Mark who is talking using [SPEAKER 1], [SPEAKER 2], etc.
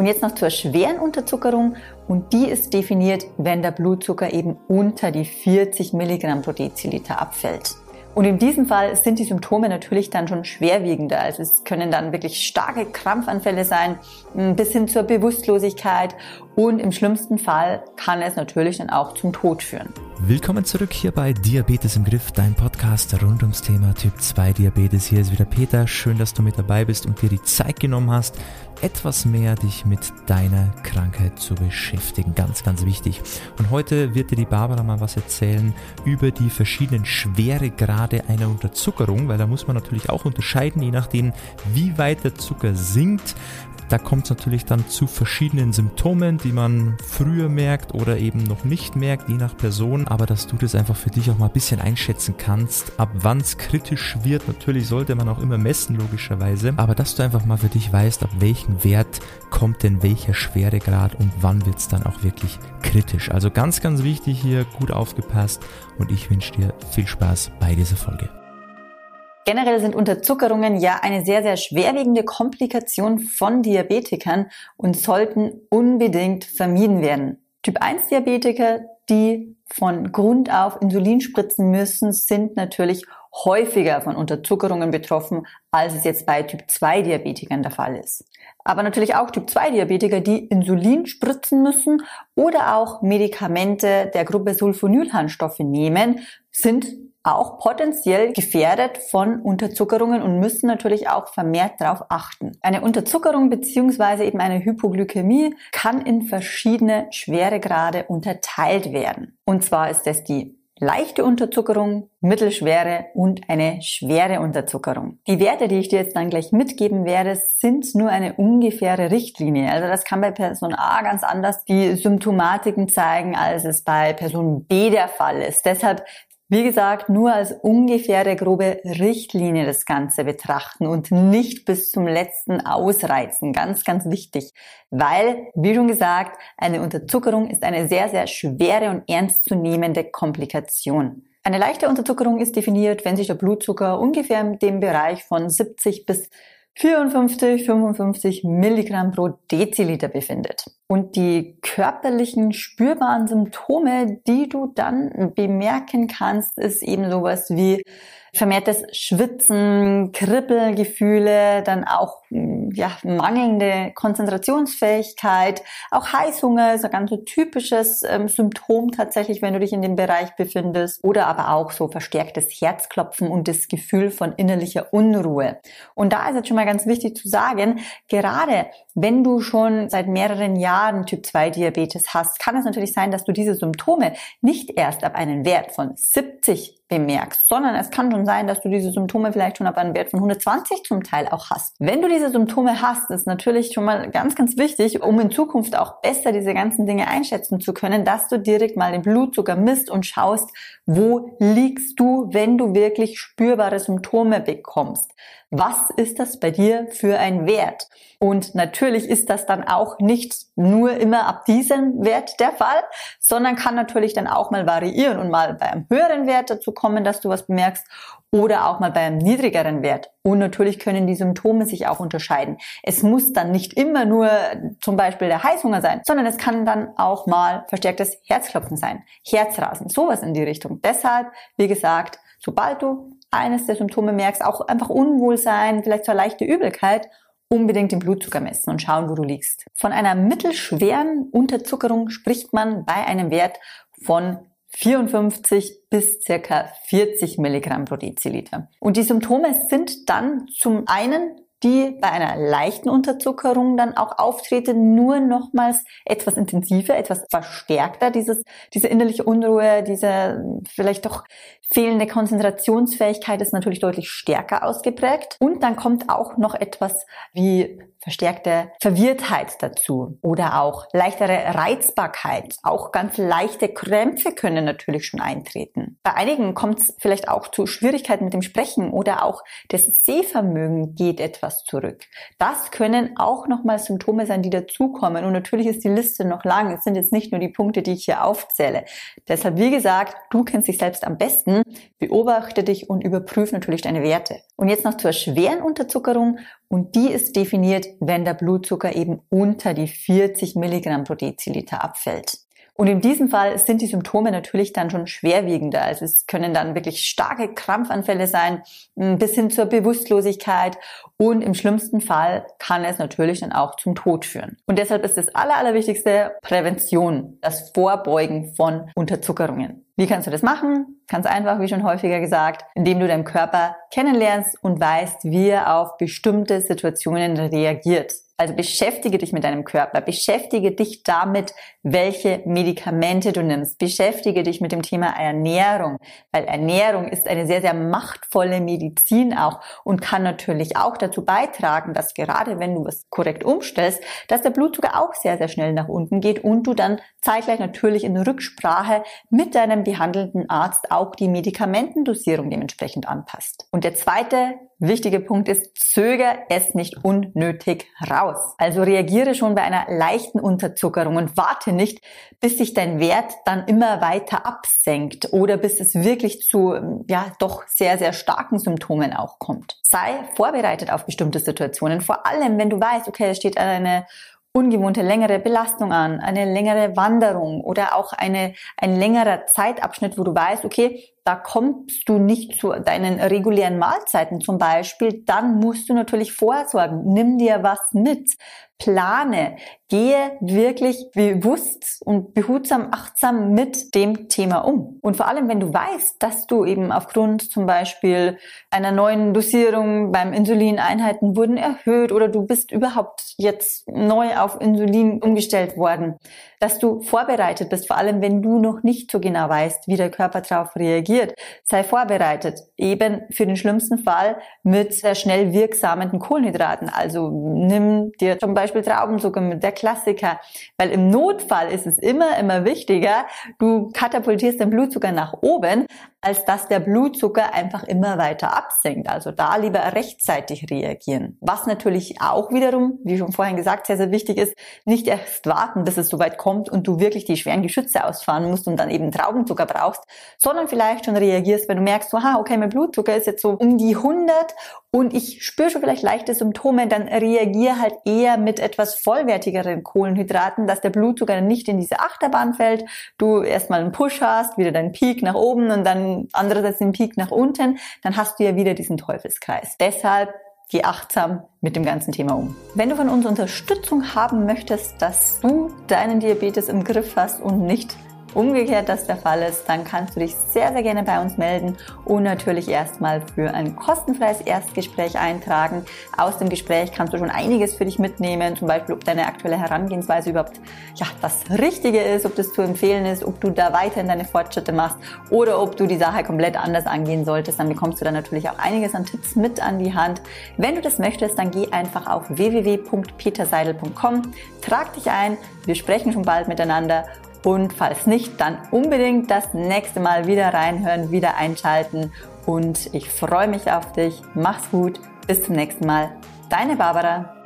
[SPEAKER 1] Und jetzt noch zur schweren Unterzuckerung und die ist definiert, wenn der Blutzucker eben unter die 40 Milligramm pro Deziliter abfällt. Und in diesem Fall sind die Symptome natürlich dann schon schwerwiegender. Also es können dann wirklich starke Krampfanfälle sein, bis hin zur Bewusstlosigkeit und im schlimmsten Fall kann es natürlich dann auch zum Tod führen.
[SPEAKER 2] Willkommen zurück hier bei Diabetes im Griff, dein Podcast rund ums Thema Typ 2 Diabetes. Hier ist wieder Peter. Schön, dass du mit dabei bist und dir die Zeit genommen hast, etwas mehr dich mit deiner Krankheit zu beschäftigen. Ganz, ganz wichtig. Und heute wird dir die Barbara mal was erzählen über die verschiedenen Schweregrade einer Unterzuckerung, weil da muss man natürlich auch unterscheiden, je nachdem, wie weit der Zucker sinkt. Da kommt es natürlich dann zu verschiedenen Symptomen, die man früher merkt oder eben noch nicht merkt, je nach Person. Aber dass du das einfach für dich auch mal ein bisschen einschätzen kannst, ab wann es kritisch wird. Natürlich sollte man auch immer messen, logischerweise. Aber dass du einfach mal für dich weißt, ab welchem Wert kommt denn welcher Schweregrad und wann wird es dann auch wirklich kritisch. Also ganz, ganz wichtig hier, gut aufgepasst und ich wünsche dir viel Spaß bei dieser Folge.
[SPEAKER 1] Generell sind Unterzuckerungen ja eine sehr, sehr schwerwiegende Komplikation von Diabetikern und sollten unbedingt vermieden werden. Typ 1 Diabetiker, die von Grund auf Insulin spritzen müssen, sind natürlich häufiger von Unterzuckerungen betroffen, als es jetzt bei Typ 2 Diabetikern der Fall ist. Aber natürlich auch Typ 2 Diabetiker, die Insulin spritzen müssen oder auch Medikamente der Gruppe Sulfonylharnstoffe nehmen, sind auch potenziell gefährdet von Unterzuckerungen und müssen natürlich auch vermehrt darauf achten. Eine Unterzuckerung beziehungsweise eben eine Hypoglykämie kann in verschiedene Schweregrade unterteilt werden. Und zwar ist es die leichte Unterzuckerung, mittelschwere und eine schwere Unterzuckerung. Die Werte, die ich dir jetzt dann gleich mitgeben werde, sind nur eine ungefähre Richtlinie. Also das kann bei Person A ganz anders die Symptomatiken zeigen, als es bei Person B der Fall ist. Deshalb wie gesagt, nur als ungefähre grobe Richtlinie das Ganze betrachten und nicht bis zum letzten ausreizen. Ganz, ganz wichtig. Weil, wie schon gesagt, eine Unterzuckerung ist eine sehr, sehr schwere und ernstzunehmende Komplikation. Eine leichte Unterzuckerung ist definiert, wenn sich der Blutzucker ungefähr in dem Bereich von 70 bis 54, 55 Milligramm pro Deziliter befindet. Und die körperlichen spürbaren Symptome, die du dann bemerken kannst, ist eben sowas wie vermehrtes Schwitzen, Kribbelgefühle, dann auch ja, mangelnde Konzentrationsfähigkeit, auch Heißhunger ist ein ganz so typisches ähm, Symptom tatsächlich, wenn du dich in dem Bereich befindest, oder aber auch so verstärktes Herzklopfen und das Gefühl von innerlicher Unruhe. Und da ist jetzt schon mal ganz wichtig zu sagen, gerade wenn du schon seit mehreren Jahren Typ 2 Diabetes hast, kann es natürlich sein, dass du diese Symptome nicht erst ab einem Wert von 70 bemerkst, sondern es kann schon sein, dass du diese Symptome vielleicht schon ab einem Wert von 120 zum Teil auch hast. Wenn du diese Symptome hast, ist natürlich schon mal ganz, ganz wichtig, um in Zukunft auch besser diese ganzen Dinge einschätzen zu können, dass du direkt mal den Blutzucker misst und schaust, wo liegst du, wenn du wirklich spürbare Symptome bekommst. Was ist das bei dir für ein Wert? Und natürlich ist das dann auch nicht nur immer ab diesem Wert der Fall, sondern kann natürlich dann auch mal variieren und mal bei einem höheren Wert dazu kommen, dass du was bemerkst oder auch mal bei einem niedrigeren Wert. Und natürlich können die Symptome sich auch unterscheiden. Es muss dann nicht immer nur zum Beispiel der Heißhunger sein, sondern es kann dann auch mal verstärktes Herzklopfen sein, Herzrasen, sowas in die Richtung. Deshalb, wie gesagt, sobald du eines der Symptome merkst, auch einfach Unwohlsein, vielleicht zwar leichte Übelkeit, unbedingt den Blutzucker messen und schauen, wo du liegst. Von einer mittelschweren Unterzuckerung spricht man bei einem Wert von 54 bis circa 40 Milligramm pro Deziliter. Und die Symptome sind dann zum einen die bei einer leichten Unterzuckerung dann auch auftreten, nur nochmals etwas intensiver, etwas verstärkter, dieses, diese innerliche Unruhe, diese vielleicht doch fehlende Konzentrationsfähigkeit ist natürlich deutlich stärker ausgeprägt. Und dann kommt auch noch etwas wie verstärkte Verwirrtheit dazu oder auch leichtere Reizbarkeit. Auch ganz leichte Krämpfe können natürlich schon eintreten. Bei einigen kommt es vielleicht auch zu Schwierigkeiten mit dem Sprechen oder auch das Sehvermögen geht etwas zurück. Das können auch nochmal Symptome sein, die dazukommen. Und natürlich ist die Liste noch lang. Es sind jetzt nicht nur die Punkte, die ich hier aufzähle. Deshalb, wie gesagt, du kennst dich selbst am besten. Beobachte dich und überprüfe natürlich deine Werte. Und jetzt noch zur schweren Unterzuckerung Und die ist definiert, wenn der Blutzucker eben unter die 40 Milligramm pro Deziliter abfällt. Und in diesem Fall sind die Symptome natürlich dann schon schwerwiegender. Also es können dann wirklich starke Krampfanfälle sein, bis hin zur Bewusstlosigkeit. Und im schlimmsten Fall kann es natürlich dann auch zum Tod führen. Und deshalb ist das Aller, Allerwichtigste Prävention, das Vorbeugen von Unterzuckerungen. Wie kannst du das machen? Ganz einfach, wie schon häufiger gesagt, indem du deinen Körper kennenlernst und weißt, wie er auf bestimmte Situationen reagiert. Also beschäftige dich mit deinem Körper, beschäftige dich damit, welche Medikamente du nimmst, beschäftige dich mit dem Thema Ernährung, weil Ernährung ist eine sehr, sehr machtvolle Medizin auch und kann natürlich auch dazu beitragen, dass gerade wenn du was korrekt umstellst, dass der Blutzucker auch sehr, sehr schnell nach unten geht und du dann zeitgleich natürlich in Rücksprache mit deinem behandelnden Arzt auch die Medikamentendosierung dementsprechend anpasst. Und der zweite wichtige Punkt ist, zöger es nicht unnötig raus aus. Also reagiere schon bei einer leichten Unterzuckerung und warte nicht, bis sich dein Wert dann immer weiter absenkt oder bis es wirklich zu, ja, doch sehr, sehr starken Symptomen auch kommt. Sei vorbereitet auf bestimmte Situationen. Vor allem, wenn du weißt, okay, es steht eine ungewohnte längere Belastung an, eine längere Wanderung oder auch eine, ein längerer Zeitabschnitt, wo du weißt, okay, da kommst du nicht zu deinen regulären Mahlzeiten zum Beispiel, dann musst du natürlich vorsorgen. Nimm dir was mit plane, gehe wirklich bewusst und behutsam, achtsam mit dem Thema um. Und vor allem, wenn du weißt, dass du eben aufgrund zum Beispiel einer neuen Dosierung beim Insulin Einheiten wurden erhöht oder du bist überhaupt jetzt neu auf Insulin umgestellt worden, dass du vorbereitet bist, vor allem wenn du noch nicht so genau weißt, wie der Körper darauf reagiert. Sei vorbereitet, eben für den schlimmsten Fall mit sehr schnell wirksamen Kohlenhydraten. Also nimm dir zum Beispiel Traubenzucker mit der Klassiker. Weil im Notfall ist es immer, immer wichtiger, du katapultierst den Blutzucker nach oben, als dass der Blutzucker einfach immer weiter absenkt. Also da lieber rechtzeitig reagieren. Was natürlich auch wiederum, wie schon vorhin gesagt, sehr, sehr wichtig ist, nicht erst warten, bis es soweit kommt und du wirklich die schweren Geschütze ausfahren musst und dann eben Traubenzucker brauchst, sondern vielleicht schon reagierst, wenn du merkst, so, ha, okay, mein Blutzucker ist jetzt so um die 100 und ich spüre schon vielleicht leichte Symptome, dann reagiere halt eher mit etwas vollwertigeren Kohlenhydraten, dass der Blutzucker nicht in diese Achterbahn fällt, du erstmal einen Push hast, wieder deinen Peak nach oben und dann andererseits den Peak nach unten, dann hast du ja wieder diesen Teufelskreis. Deshalb geh achtsam mit dem ganzen Thema um. Wenn du von uns Unterstützung haben möchtest, dass du deinen Diabetes im Griff hast und nicht umgekehrt das der Fall ist, dann kannst du dich sehr, sehr gerne bei uns melden und natürlich erstmal für ein kostenfreies Erstgespräch eintragen. Aus dem Gespräch kannst du schon einiges für dich mitnehmen, zum Beispiel, ob deine aktuelle Herangehensweise überhaupt ja, das Richtige ist, ob das zu empfehlen ist, ob du da weiterhin deine Fortschritte machst oder ob du die Sache komplett anders angehen solltest. Dann bekommst du dann natürlich auch einiges an Tipps mit an die Hand. Wenn du das möchtest, dann geh einfach auf www.peterseidel.com, trag dich ein, wir sprechen schon bald miteinander und falls nicht, dann unbedingt das nächste Mal wieder reinhören, wieder einschalten. Und ich freue mich auf dich. Mach's gut. Bis zum nächsten Mal. Deine Barbara.